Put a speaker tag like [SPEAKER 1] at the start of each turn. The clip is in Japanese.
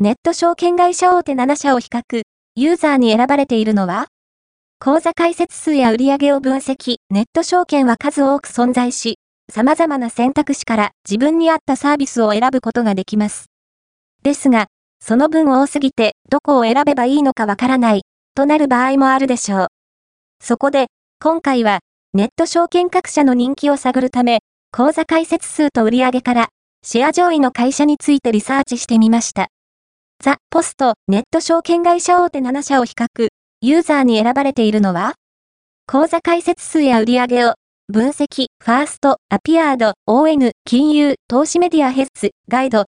[SPEAKER 1] ネット証券会社大手7社を比較、ユーザーに選ばれているのは口座開設数や売上を分析、ネット証券は数多く存在し、様々な選択肢から自分に合ったサービスを選ぶことができます。ですが、その分多すぎてどこを選べばいいのかわからない、となる場合もあるでしょう。そこで、今回は、ネット証券各社の人気を探るため、口座開設数と売上から、シェア上位の会社についてリサーチしてみました。ザ・ポスト、ネット証券会社大手7社を比較、ユーザーに選ばれているのは口座開設数や売上を分析、ファースト、アピアード、ON、金融、投資メディアヘッズ、ガイド、